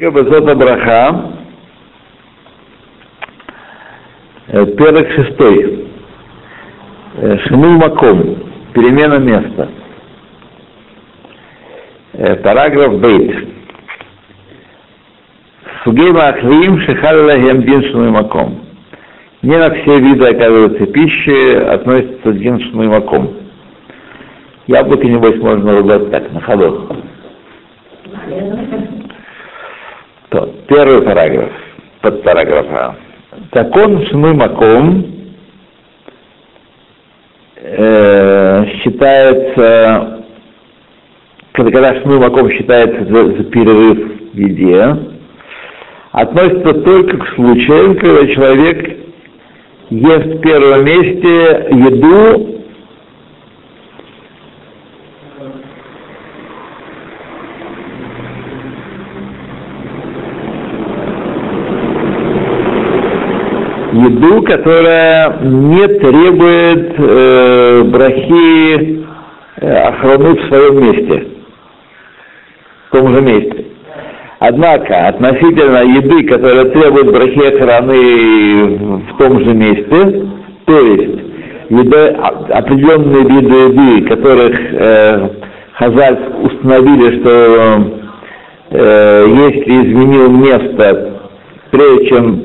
Базота Браха, э, перек шестой, Э, Шмул Маком, перемена места. Э, Параграф Бейт. Сугей Махлим Шихалла Гемдин Шмул Маком. Не на все виды, оказывается, пищи относится один Шмул Маком. Яблоки, небось, можно ругать так, на ходу. То, первый параграф, под параграфа. Так он шмы э, считается, когда, когда шмы считается за, за перерыв в еде, относится только к случаям, когда человек ест в первом месте еду, еду, которая не требует э, брахи э, охрану в своем месте, в том же месте. Однако, относительно еды, которая требует брахи охраны в том же месте, то есть еда, определенные виды еды, которых э, Хазаль установили, что э, если изменил место, прежде чем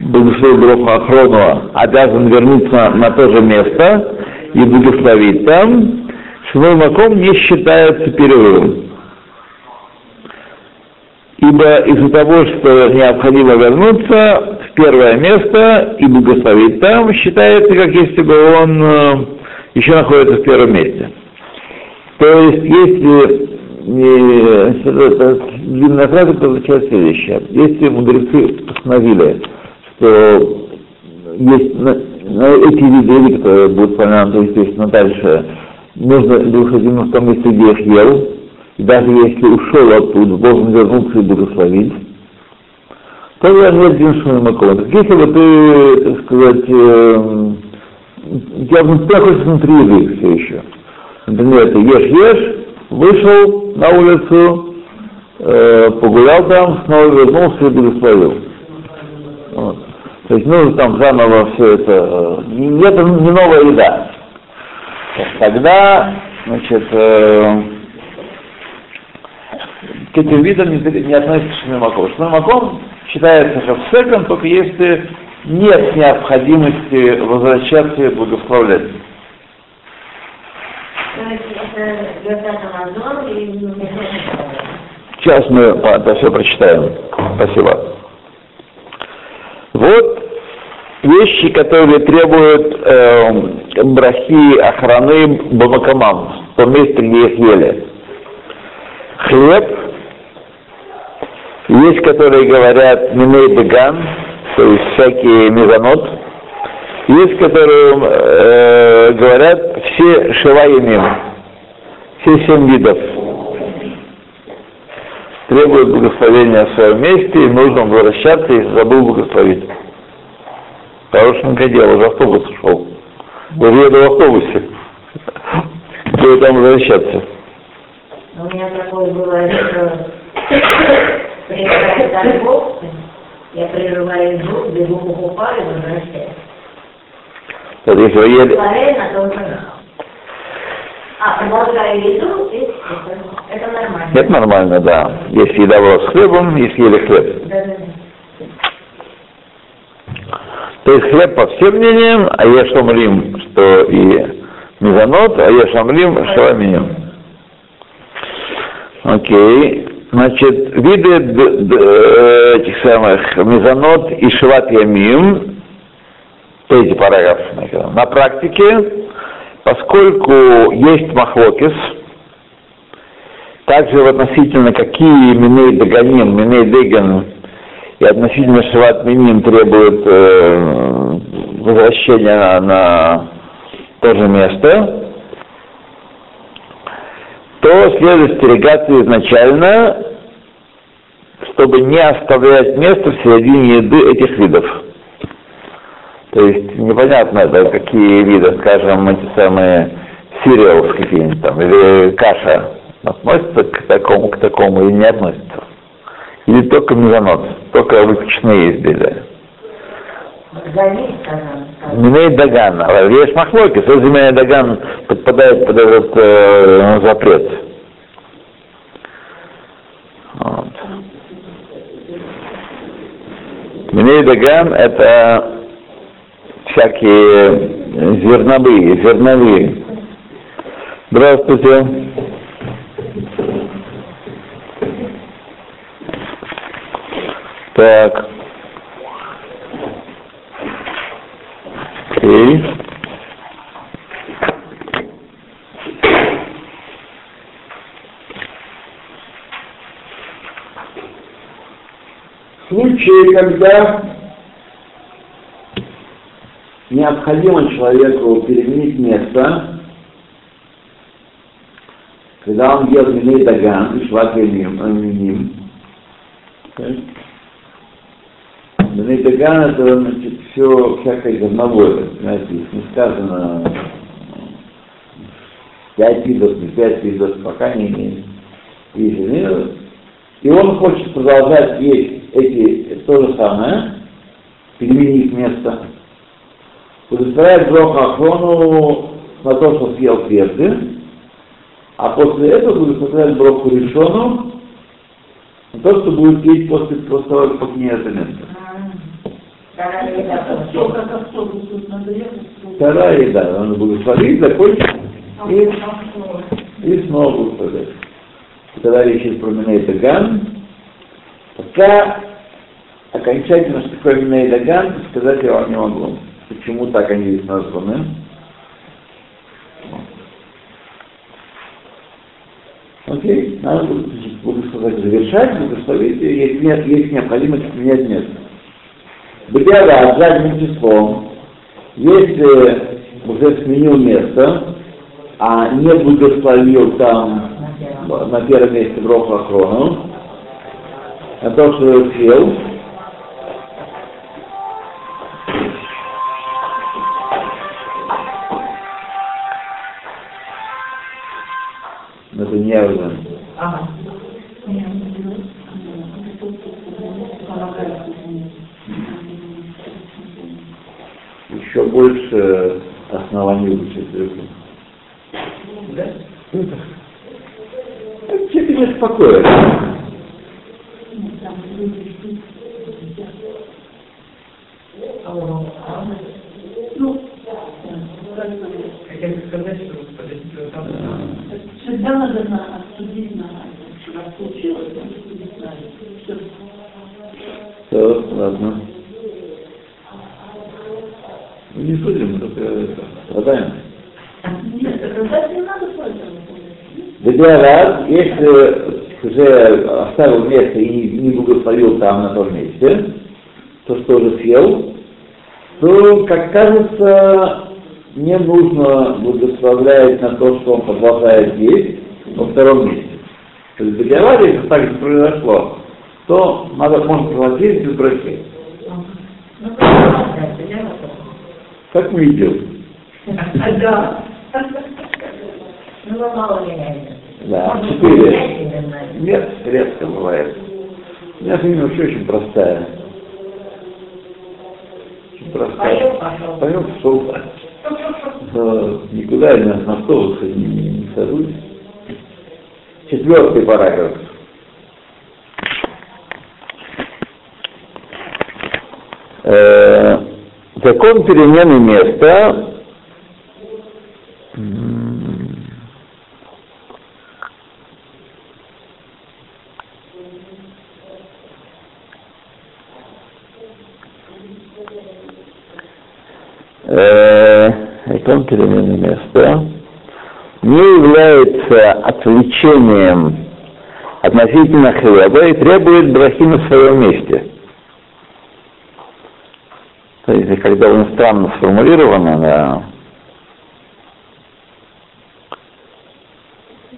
благословил Броху Ахронова, обязан вернуться на то же место и благословить там, свой маком не считается перерывом. Ибо из-за того, что необходимо вернуться в первое место и благословить там, считается, как если бы он э, еще находится в первом месте. То есть, если длинная фраза получается следующее. Если мудрецы постановили, что есть на, на эти виды, которые будут упомянуты, естественно, дальше, нужно необходимо в том месте, где их ел, и даже если ушел оттуда, должен вернуться и благословить, то я не один шумаком. Так если бы ты, так сказать, э, я находишься внутри еды все еще. Например, ты ешь-ешь, вышел на улицу, э, погулял там, снова вернулся и благословил. Вот. То есть нужно там заново все это. И это не новая еда. Тогда, значит, э, к этим видам не, не относится шмимаком. Шмимаком считается хавсеком, только если нет необходимости возвращаться и благословлять. Сейчас мы это все прочитаем. Спасибо. Вот вещи, которые требуют э, брахи, охраны бамакамам, в том где их ели. Хлеб, есть, которые говорят миней беган, то есть всякие мезонот, есть, которые э, говорят все шиваемим, все семь видов требует благословения в своем месте, и нужно возвращаться, и забыл благословить. Хорошенькое дело, уже автобус ушел. Уже еду в автобусе. Где там возвращаться? У меня такое было, что приезжает торговцы, я прерываю звук, бегу покупаю, возвращаюсь. Вот если вы ели... А, продолжаю еду, и это, нормально. Это нормально, да. Если еда была с хлебом, если ели хлеб. Да, да, То есть хлеб по всем мнениям, а я шамрим, что и мезонот, а я шамрим шаламинем. Окей. Значит, виды д- д- э, этих самых мезонот и шиват ямим, эти параграфы, на практике, поскольку есть махлокис, также относительно какие миней дагоним, миней деган и относительно шиват миним требуют э, возвращения на, на то же место, то следует стерегаться изначально, чтобы не оставлять место в середине еды этих видов. То есть непонятно, это какие виды, скажем, эти самые cereals какие-нибудь там, или каша относится к такому, к такому или не относится. Или только мезонот, только выпечные изделия. Миней. А есть махлоки, если Миней Даган подпадает под этот э, запрет. Вот. Миней Даган это всякие зерновые, зерновые. Здравствуйте. Так. Окей. Случаи, когда необходимо человеку переменить место, когда он делает миней даган и шлак миним. Миней даган это значит все всякое зерновое, знаете, не сказано пять видов, не пять видов, пока не имеет. И он хочет продолжать есть эти то же самое, переменить место, удостоверяет Бог Ахрону на то, что съел прежде, а после этого удостоверяет Бог решену на то, что будет есть после того, как покинет это место. Вторая еда, он благословит, закончит и, и снова благословит. Когда речь идет про Минейдаган, пока окончательно, что такое Минейдаган, сказать я вам не могу. Почему так они здесь названы? Окей, надо благословить, завершать, благословить, есть, нет, есть необходимость менять место. Бедяга задним числом, если уже сменил место, а не благословил там на первом месте Броху Ахрону, а то, что съел, это неверно. Ага. Еще больше оснований учить другим. Да? Тебе не спокойно. Ну, хотя бы сказать, что там Всегда надо на, обсудить на как случилось, все. Все, ладно. Не судим, только это, страдаем. Надо Бедиарад, если уже оставил место и не благословил там на том месте, то что уже съел, то, как кажется, не нужно благословлять на то, что он продолжает есть во втором месте. То есть для аварии, если так произошло, то надо, можно платить без браки. Как мы идем? Да. Ну, мало Да, четыре. Нет, редко бывает. У меня фамилия вообще очень простая. Очень простая. Поем, пошел никуда я на автобус не, не, сажусь. Четвертый параграф. Э, закон перемены места закон перемены места не является отвлечением относительно хлеба и требует брахи на своем месте. Есть, когда он странно сформулировано, да,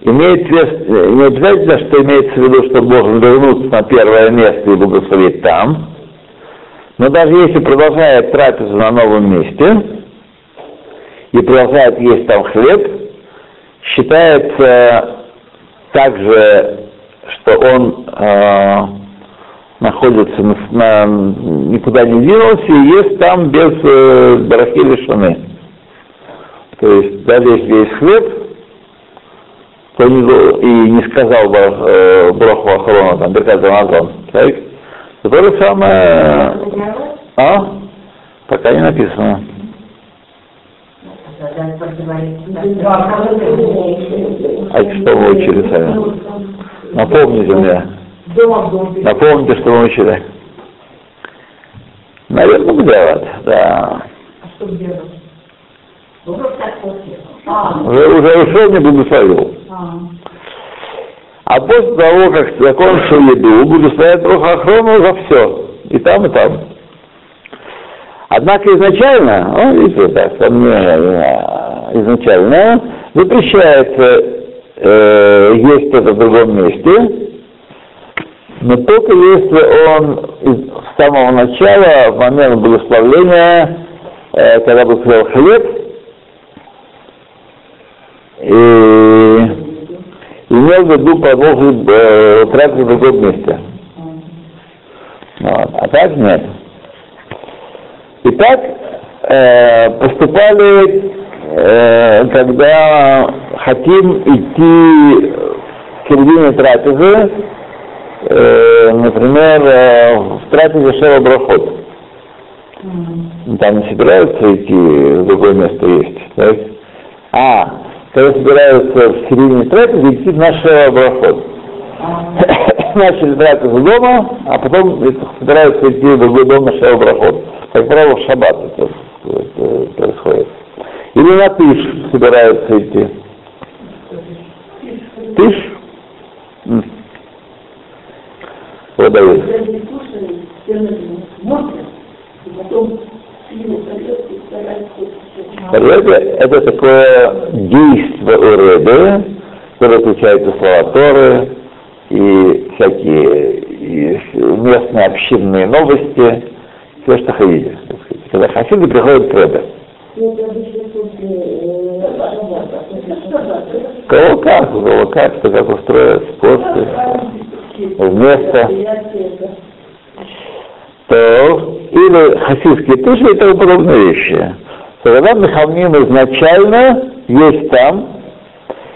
имеет вес, не обязательно, что имеется в виду, что должен вернуться на первое место и благословить там, но даже если продолжает трапезу на новом месте, и продолжает есть там хлеб, считается также, что он э, находится на, на- никуда не двинулся и ест там без э, барахи лишены. То есть даже если есть хлеб, то не, и не сказал э, браху охрона, там, Беркат Рамазон, так? То же самое, а? Пока не написано. А что вы учили сами? Напомните мне. Напомните, что вы учили. Наверное, делать, да. А что? А, Уже, уже ушел, не благословил. А, после того, как закончил еду, благословляет Бога охрану за все. И там, и там. Однако изначально, ну, видите, так, изначально запрещается э, есть это в другом месте, но только если он из- самого начала, в момент благословления, э, когда бы съел хлеб, и имел в виду продолжить э, трапезу в другом месте. Вот. А так нет. Итак, э, поступали, э, когда хотим идти к середине трапезы, э, например, э, в трапезе Шева Брахот. Там не собираются идти в другое место есть. так? А, когда собираются в середине трапезы идти на Шева Брахот. Начали трапезу дома, а потом собираются идти в другой дом на Шева Брахот. Как правило, в шаббат это, это происходит. Или на Тыш собираются идти. Тыш? Давид. Рэбе – это такое действо у Рэбе, которое включает слова Торы, и всякие и местные общинные новости, все, что хотите. Когда хасиды приходят к Рэбе. Кого как, кого как, кто как устроят спорты, вместо. То, или хасидские туши и тому подобные вещи. То когда Мехамним изначально есть там,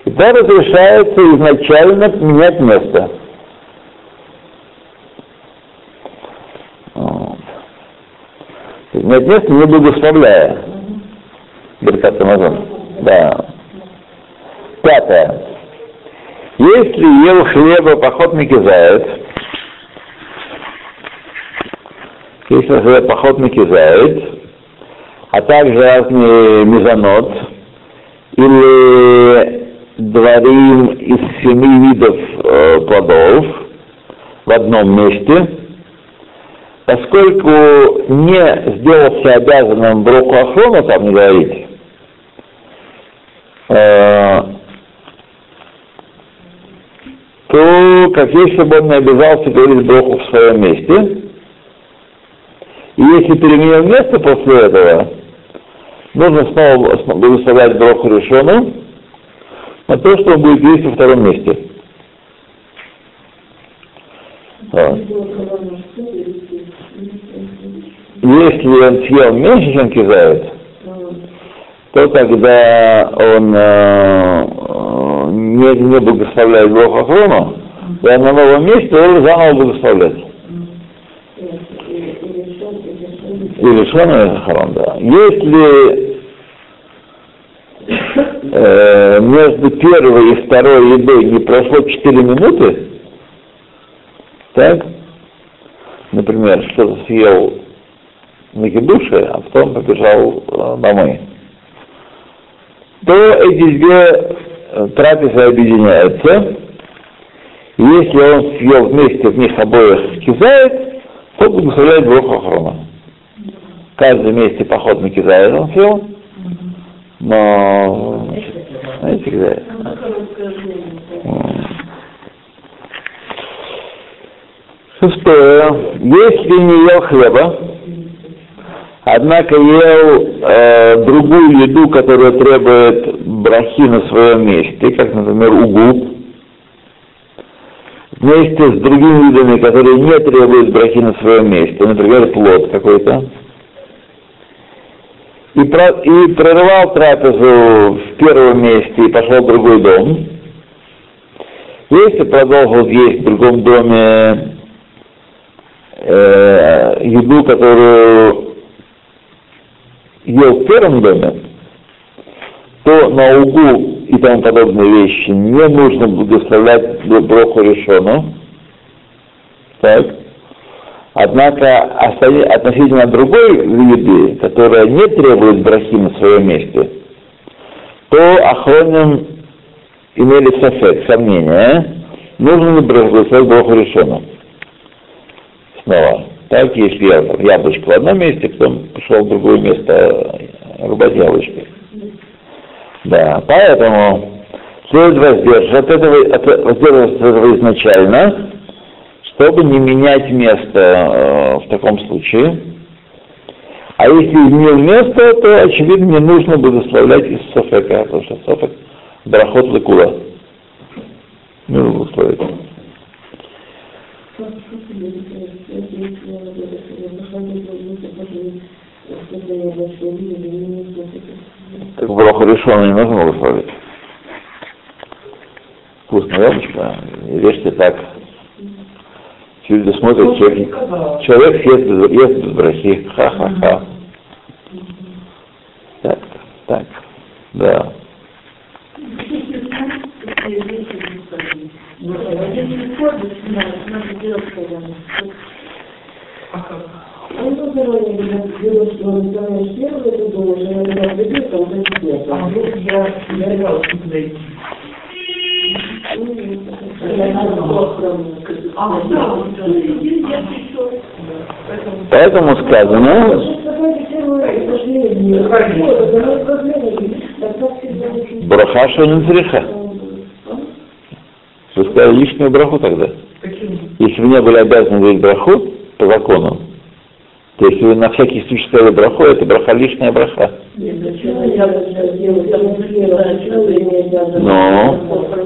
и тогда разрешается изначально менять место. Вот. Менять место не благословляя. Беркат Амазон. Да. Пятое. Если ел хлеба поход Микизает, если хлеб поход Микизает, а также разные мезонот, или дворим из семи видов э, плодов в одном месте, поскольку не сделался обязанным Броху Ахрону, там говорить, э, то как если бы он не обязался говорить Броху в своем месте, и если переменил место после этого, нужно снова благословлять Броху решену на то, что он будет есть во втором месте. Вот. Если он съел меньше, чем кизает, то тогда он э, не, не благословляет Бог Ахрону, и на новом месте должен заново благословлять. И решенный Ахрон, да. Если э, между первой и второй едой не прошло 4 минуты, так, например, что-то съел на кидуше, а потом побежал э, домой, то эти две трапезы объединяются. И если он съел вместе в них обоих кизает, то благословляет Бог охрана. В каждом месте поход на кизает он съел, но знаете, кизает. Шестое. Если не ел хлеба, однако ел э, другую еду, которая требует брахи на своем месте, как, например, угу, вместе с другими видами, которые не требуют брахи на своем месте, например, плод какой-то, и, про, и прервал трапезу в первом месте и пошел в другой дом, если продолжил есть в другом доме э, еду, которую ел в первом то на угу и тому подобные вещи не нужно благословлять броху решену. Так. Однако относительно другой еды, которая не требует брахи на своем месте, то охроним имели софет, сомнения, нужно ли благословить броху решену. Снова. Так, если я там, яблочко в одном месте, потом пошел в другое место рубать яблочко. Да, поэтому следует воздерживаться от этого, от, воздерживаться от этого изначально, чтобы не менять место э, в таком случае. А если изменил место, то, очевидно, не нужно благословлять из Софека, потому что Софек брахот лекула. Не благословить. Так браху решенную не нужно благословить. Вкусная яблочко, и режьте так. Люди смотрят, человек, человек ест без, ест без брахи. Ха-ха-ха. Так, так, да. Он дело, что он выполняешь первый, ты думаешь, она тебя придет, а он придет. А вдруг я не играл туда идти? Поэтому сказано, браха шанинцриха. Вы сказали лишнюю браху тогда. Почему? Если вы не были обязаны говорить браху по закону, то если вы на всякий случай сказали браху, это браха лишняя браха. Но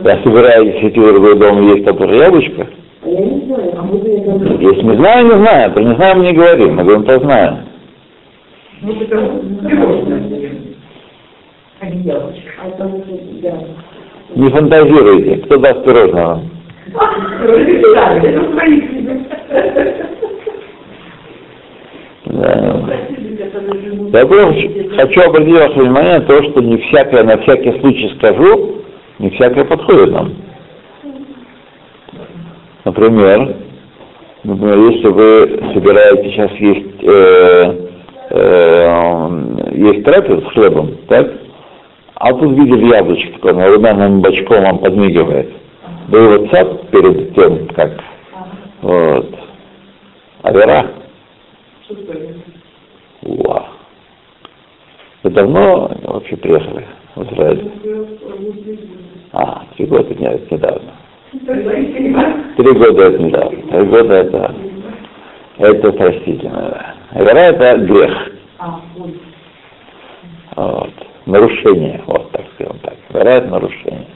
я собираюсь идти в другой дом есть тоже яблочко. Если не знаю, не знаю. Про не знаю, мы не говорим. Мы говорим, то знаю. Ну. А. Не фантазируйте. Кто даст пирожного? Просто хочу обратить ваше внимание на то, что не всякое, на всякий случай скажу, не всякое подходит нам. Например, например, если вы собираетесь сейчас есть, э, э, есть трапез с хлебом, так? А тут видели яблочко такое, на румяным бочком вам подмигивает. Вы его цап перед тем, как вот. Авера. Уа. Вы давно вообще приехали в Израиль? А, три года нет, недавно. Три года это недавно. Три года это, это простительно, да. Авера это грех. Вот. Нарушение, вот так скажем так. Авера это нарушение.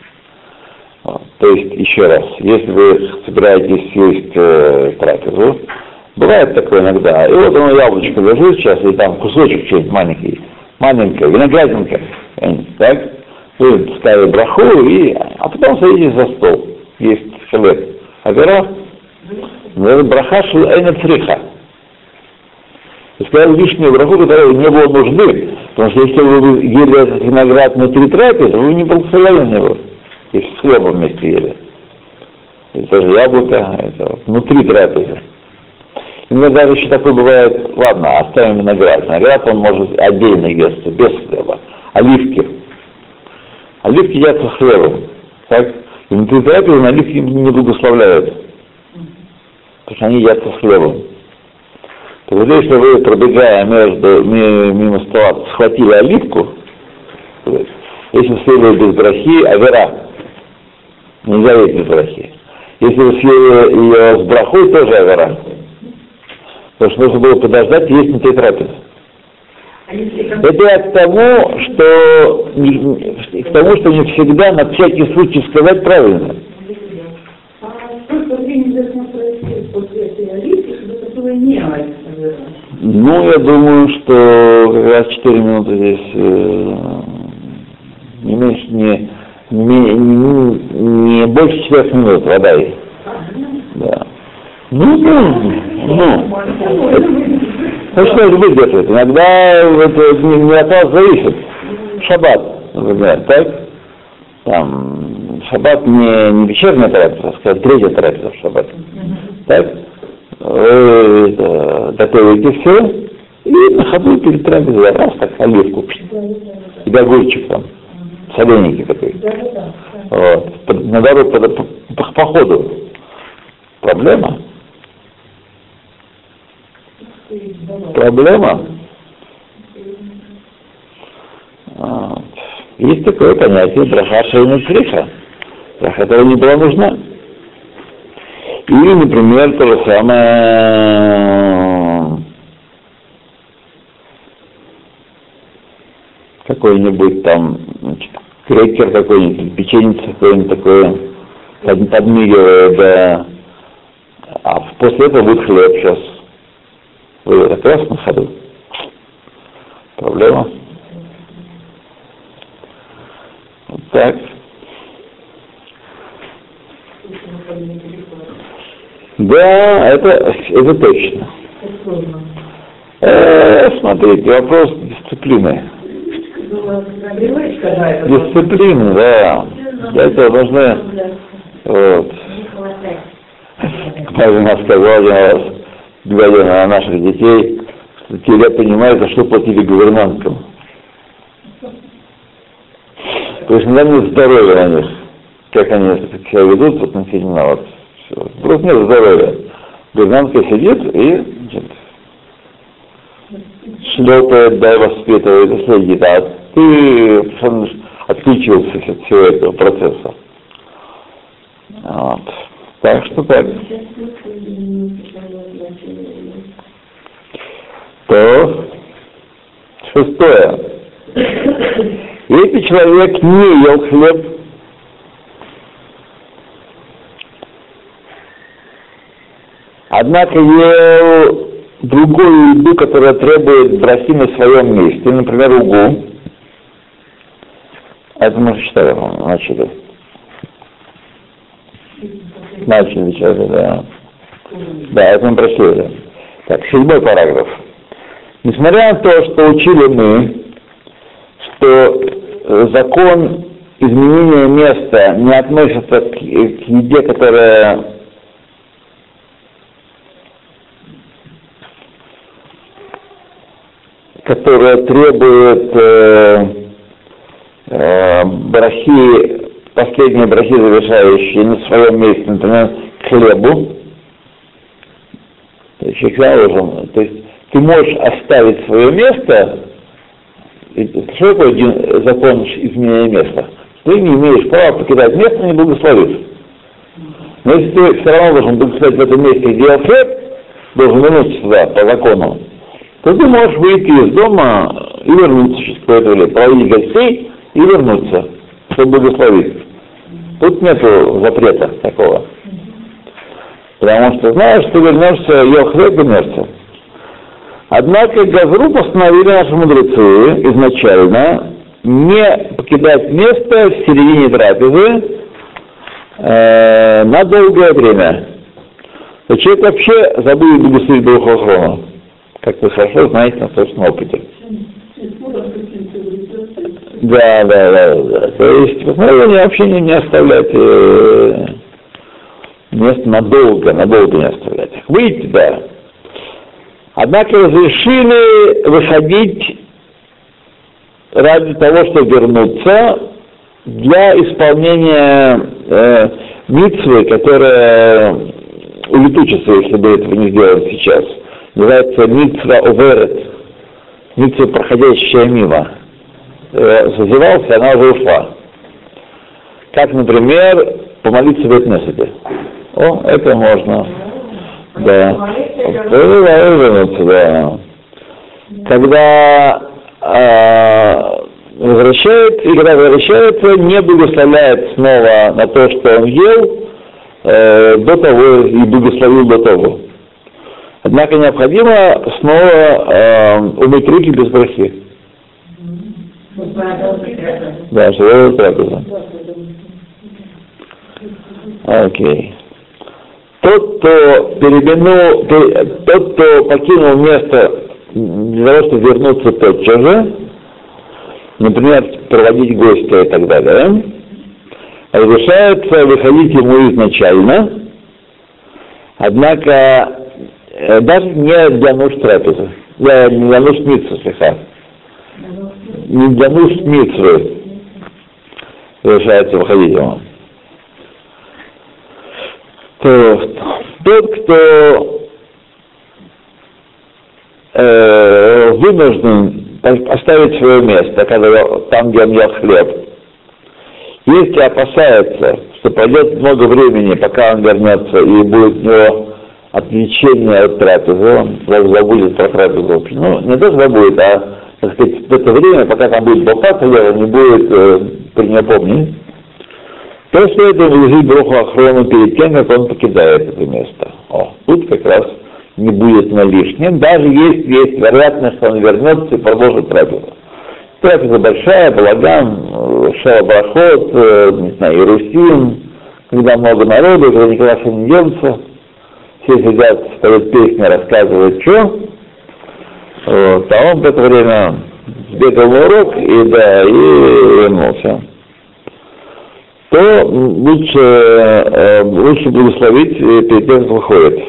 Вот. То есть, еще раз, если вы собираетесь съесть э, трапезу, бывает такое иногда, и вот оно яблочко лежит сейчас, и там кусочек что-нибудь маленький, маленькая виноградинка, так, вы ставите браху, и, а потом садитесь за стол, есть хлеб. Авера, это браха шелэйна цриха. И сказал лишнюю браху, которой не было нужды, потому что если вы ели этот виноград внутри трапезы, вы не благословляли на него, если с хлебом вместе ели. Это же яблоко, это вот внутри трапезы. Иногда еще такое бывает, ладно, оставим виноград. Виноград он может отдельно есть, без хлеба. Оливки. Оливки едят со хлебом. Так? И внутри трапезы оливки не благословляют. Потому что они едят со хлебом. То вот если вы, пробегая между, мимо стола, схватили оливку, если съели без брахи, авера. Нельзя есть без брахи. Если вы съели ее с брахой, тоже авера. Потому что нужно было подождать есть на этой трапезе. Это от того что, к тому, что не всегда на всякий случай сказать правильно. Ну, я думаю, что как раз 4 минуты здесь э, не меньше, не, не, не, не больше 4 минут вода есть. Да. Ну, ну, ну. Это, ну, что это выдержит? Иногда это не, не от вас зависит. Шаббат, например, так? Там, шаббат не, не вечерняя трапеза, а сказать, третья трапеза в шаббат. Так? Вы это, готовите все, и на ходу перед трапезой раз так оливку и огурчик там, соленики такой. Вот. По- На дорогу, по, по, по- по ходу. Проблема? Проблема? Вот. Есть такое понятие браха шейна цриха. Браха этого не была нужна. Или, например, то же самое какой-нибудь там значит, крекер какой-нибудь, печенье какое-нибудь такое, под- подмигивая, да. А после этого будет хлеб сейчас. Раз на ходу. Проблема. Вот так. Да, это, это точно. Э, смотрите, вопрос дисциплины. Дисциплины, да. Для этого нужны вот. Как нас сказал один наших детей, что те понимают, за что платили гувернанткам. То есть надо нет здоровья на них, как они себя ведут в отношении на вас. Всё. Просто нет здоровья. Гувернантка сидит и значит, шлепает, дай воспитывает, и следит, а ты отключился от всего этого процесса. Вот. Так что так. То шестое. Если человек не ел хлеб, однако ел другую еду, которая требует броси на своем месте, например, угу, это мы по-моему, начали. Начали сейчас, да. Да, это мы прошли уже. Так, седьмой параграф. Несмотря на то, что учили мы, что э, закон изменения места не относится к, к еде, которая которая требует э, э, брахи, последние брахи завершающие на своем месте, например, к хлебу, то есть, человек должен, то есть ты можешь оставить свое место, что такое один закон изменения места? Ты не имеешь права покидать место, не благословив. Но если ты все равно должен благословить в этом месте, где хлеб, должен вернуться сюда по закону, то ты можешь выйти из дома и вернуться через какое-то время, проводить гостей и вернуться, чтобы благословить. Тут нету запрета такого. Потому что знаешь, что вернешься, ел хлеб, вернешься. Однако Газру постановили наши мудрецы изначально не покидать место в середине трапезы э, на долгое время. То человек вообще забудет благословить Духохрона, как вы хорошо знаете на собственном опыте. Да, да, да, да. То есть постановление вообще не, не оставлять э, место надолго, надолго не оставлять. Выйти, да. Однако разрешили выходить ради того, чтобы вернуться для исполнения э, митцвы, которая улетучится, если бы этого не сделали сейчас. Называется митцва оверет, митцва, проходящая мимо. Э, созывался, она уже ушла. Как, например, помолиться в Этнесете. О, это можно. Да. Вернуться, да. Когда э, возвращает, и когда возвращается, не благословляет снова на то, что он ел, э, до того и благословил до того. Однако необходимо снова э, умыть руки без брахи. Да, что это трапеза. Окей. Тот, кто переменул, пер- тот, кто покинул место для того, чтобы вернуться тотчас же, например, проводить гостя и так далее, разрешается выходить ему изначально, однако э, даже не для нужд трапезы, для, для нужд митцвы, слегка, не для нужд митцвы разрешается выходить ему. То, тот, кто э, вынужден оставить свое место, когда, там, где он ел хлеб, если опасается, что пройдет много времени, пока он вернется, и будет у него отвлечение от трапезы, он забудет про трапезу. Ну, не то, что забудет, а, так сказать, в это время, пока там будет болтаться, он не будет э, при нее то стоит ему лежит броху охрану перед тем, как он покидает это место. О, тут как раз не будет на лишнем, даже если есть вероятность, что он вернется и продолжит трапезу. Трапеза большая, балаган, шалабрахот, э, не знаю, Иерусалим, когда много народу, когда никуда не денется, все сидят, поют песни, рассказывают, что, вот, а он в это время сбегал на урок и, да, и вернулся то лучше, э, лучше благословить э, перед тем, как выходит.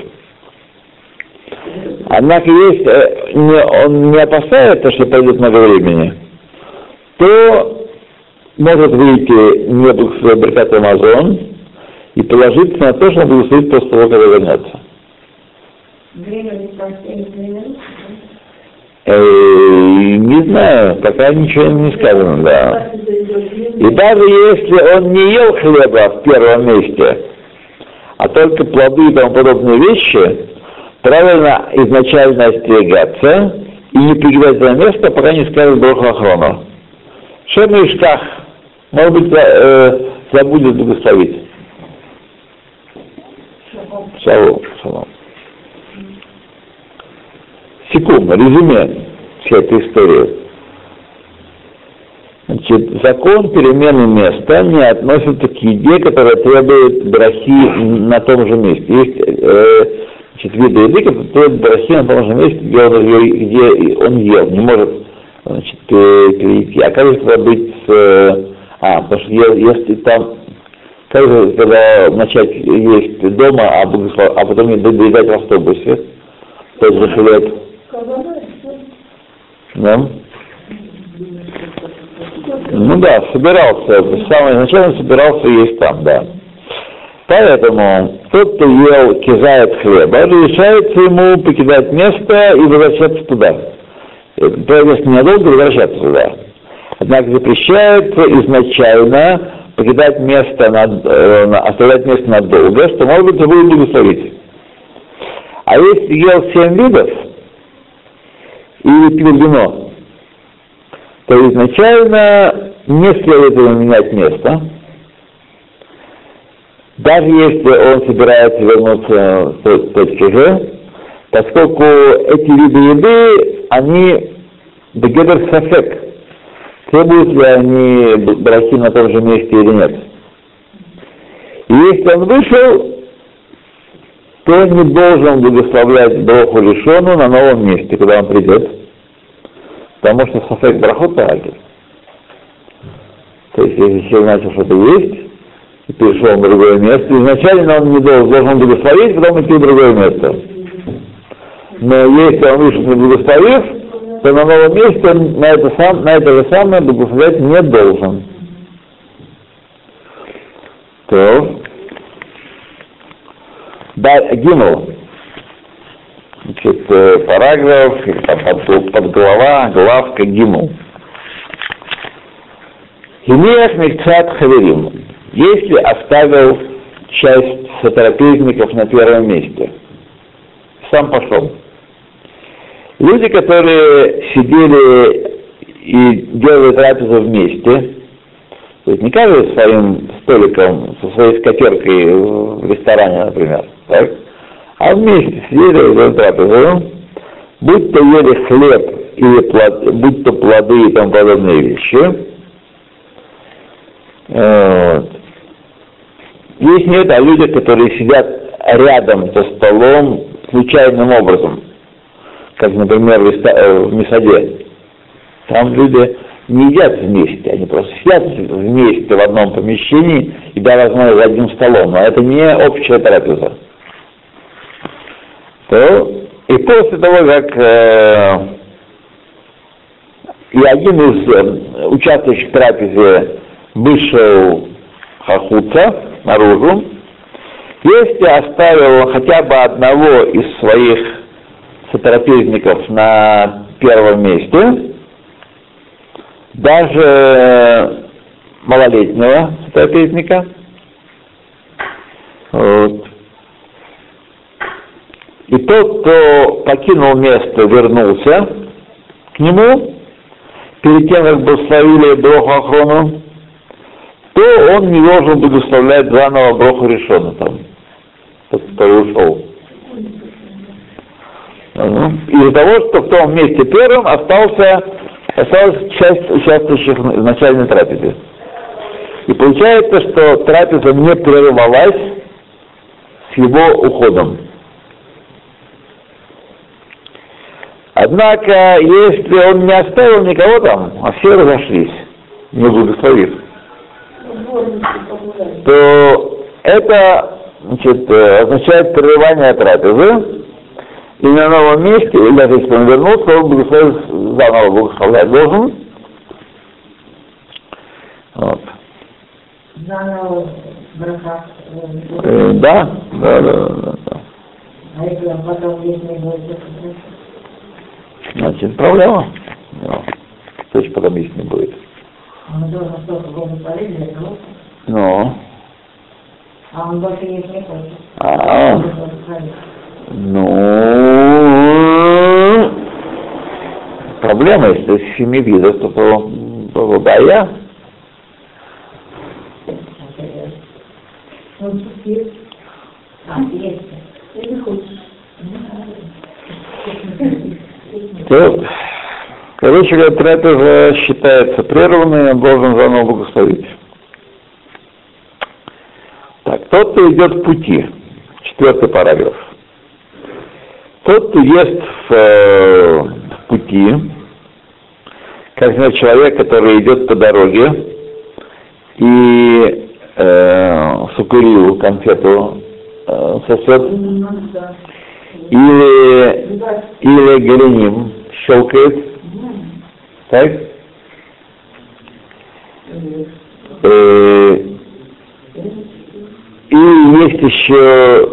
Однако э, не, он не опасается, что пройдет много времени, то может выйти не благословить Беркат Амазон и положиться на то, что он благословит после того, когда вернется. Время. Э, не знаю, пока ничего не сказано, да. И даже если он не ел хлеба в первом месте, а только плоды и тому подобные вещи, правильно изначально остерегаться и не пригибать за место, пока не скажет Броху Охрону. Шем и Штах, может быть, э, забудет благословить. Шалом, шалом. Секунду, резюме всей этой истории. Значит, закон перемены места не относится к еде, которая требует брахи на том же месте. Есть э, значит, виды еды, которые требуют брахи на том же месте, где он, где он ел, не может значит, перейти. А как же тогда быть с... Э, а, потому что если там как же когда начать есть дома, а, а потом доедать в автобусе, тот же хлеб? Да? Ну да, собирался, самое изначально собирался есть там, да. Поэтому тот, кто ел, кизает хлеба, разрешается ему покидать место и возвращаться туда. То есть ненадолго возвращаться туда. Однако запрещается изначально покидать место, над, э, оставлять место надолго, что, может быть, будет благословить. А если ел семь видов, пил вино, то изначально не ему менять место, даже если он собирается вернуться в точке G, поскольку эти виды еды, они бегедер сафек, требуют ли они брахи на том же месте или нет. И если он вышел, то не должен благословлять броху лишону на новом месте, куда он придет. Потому что сафек брахот тагер. То есть, если человек начал что-то есть, и перешел на другое место, изначально он не должен, должен благословить, потом идти в другое место. Но если он вышел благословив, то на новом месте он на это, сам, на это же самое благословлять не должен. То. Гимл. Значит, параграф, под, голова, главка Гимл. Имеях Мекцат Хаверим, если оставил часть сотрапезников на первом месте, сам пошел. Люди, которые сидели и делали трапезу вместе, то есть не каждый своим столиком, со своей скатеркой в ресторане, например, так? а вместе сидели за трапезу, будь то ели хлеб или плод, будь то плоды и тому подобные вещи. Вот. Есть нет о людях, которые сидят рядом со столом случайным образом, как, например, в э, Месаде. Там люди не едят вместе, они просто сидят вместе в одном помещении и даже, возможно, за одним столом, но это не общая трапеза. То, и после того, как э, и один из э, участвующих в вышел хахуца наружу, если оставил хотя бы одного из своих сотрапезников на первом месте, даже малолетнего сотрапезника, вот, и тот, кто покинул место, вернулся к нему, перед тем, как благословили Броху Ахрону, то он не должен благословлять заново Броху Решона там, который ушел. Из-за того, что в том месте первым остался, осталась часть участвующих в начальной трапезе. И получается, что трапеза не прервалась с его уходом. Однако, если он не оставил никого там, а все разошлись, не благословив, то это значит, означает прерывание трапезы, и на новом месте, или даже если он вернулся, он благословить, заново благословлять должен. Вот. Заново браха. Э, да, да, да, да, да. А если он потом здесь не будет, Значит, проблема. Ну, же потом есть не будет? Ну, а он больше не хочет. а, ну, проблема, если из семи видов, то, то, то да, я. Он есть. А, есть. Или хочешь. То, короче говоря, трапеза считается прерванной, он должен заново благословить. Так, тот, кто идет в пути, четвертый параграф. Тот, кто ест в, э, в пути, как например, человек, который идет по дороге и э, сукурил конфету э, сосет, или, или голеним щелкает, так? Э, и есть еще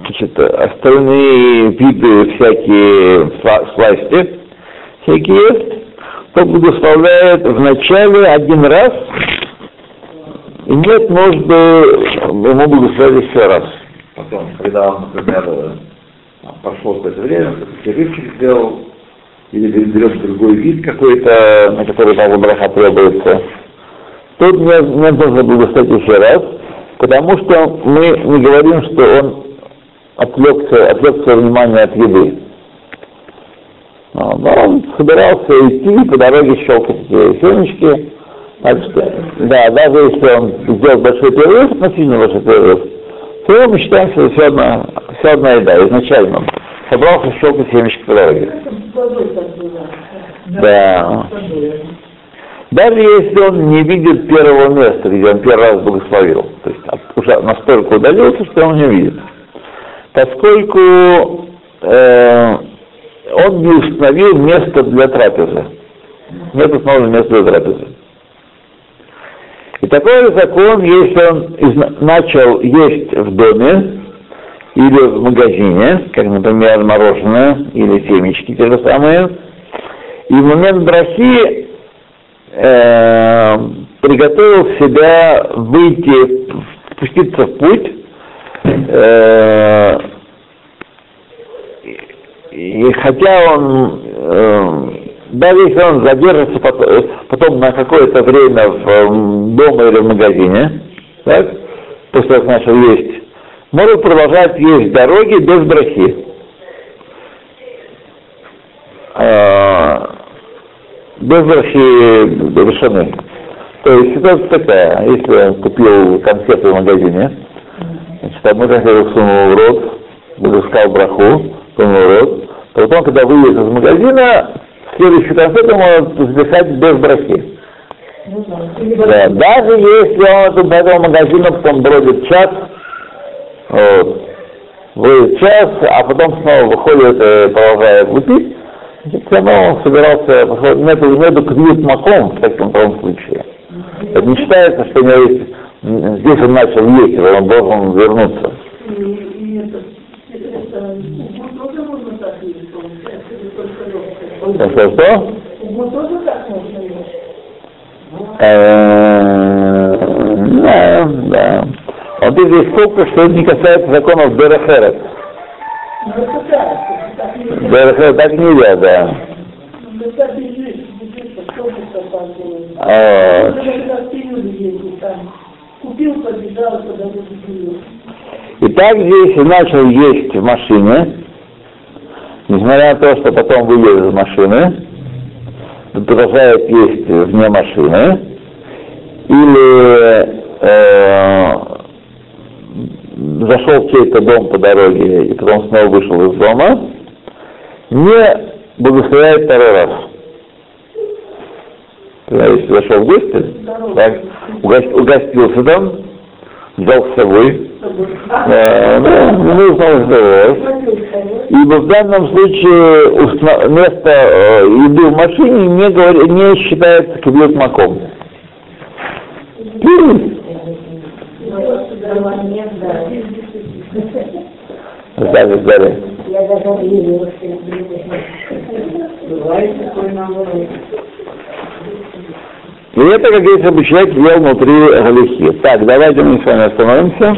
значит, остальные виды всякие сла- сласти, всякие есть, то благословляет вначале один раз, и нет нужды ему благословить еще раз. Потом, когда он, например, э, прошло какое-то время, перерывчик сделал, или берет другой вид какой-то, на который там браха требуется, тут не, не нужно благословить еще раз, потому что мы не говорим, что он отвлекся, отвлек свое внимание от еды. Но, но он собирался идти по дороге щелкать семечки, что, да, даже если он сделал большой перерыв, относительно большой перерыв, то мы считаем, что все одна, все одна еда, изначально он собрался щелкать семечки по дороге. Да. Даже если он не видит первого места, где он первый раз благословил, то есть уже настолько удалился, что он не видит. Поскольку э, он не установил место для трапезы. Нет установленного места для трапезы. И такой закон, если он из- начал есть в доме или в магазине, как, например, мороженое или семечки те же самые, и в момент брахи э, приготовил себя выйти, спуститься в путь, э, и хотя он, э, даже если он задержится потом, потом на какое-то время в, м, дома или в магазине, так, после того, как начал есть, может продолжать есть дороги без брахи. А, без брахи решены. То есть ситуация такая, если я купил конфеты в магазине, значит, одну конфету сунул в рот, выпускал браху, сунул в рот, потом, когда выйдет из магазина, следующую конфету может записать без брахи. Да, даже если он по этому магазину потом бродит час, вот, выйдет час, а потом снова выходит и продолжает выпить, все равно он собирался, нету, нету квит маком в таком втором случае. Это не считается, что у него есть, здесь он начал есть, он должен вернуться. Что, что, что? Э, Да, да. Вот здесь столько, что это не касается законов Берахерет. Берахерет так нельзя, да. А, купил. Итак, здесь начал есть в машине, несмотря на то, что потом вылез из машины, продолжает есть вне машины, или э, зашел в чей-то дом по дороге и потом снова вышел из дома, не благословляет второй раз. Когда если зашел в гости, так, угос- угостился там, взял с собой, э, ну, не нужно здоровье. Ибо в данном случае место э, еды в машине не, говори- не считается кибет маком. Далее. Я даже. И это, как бы человек ел внутри галихи. Так, давайте мы с вами остановимся.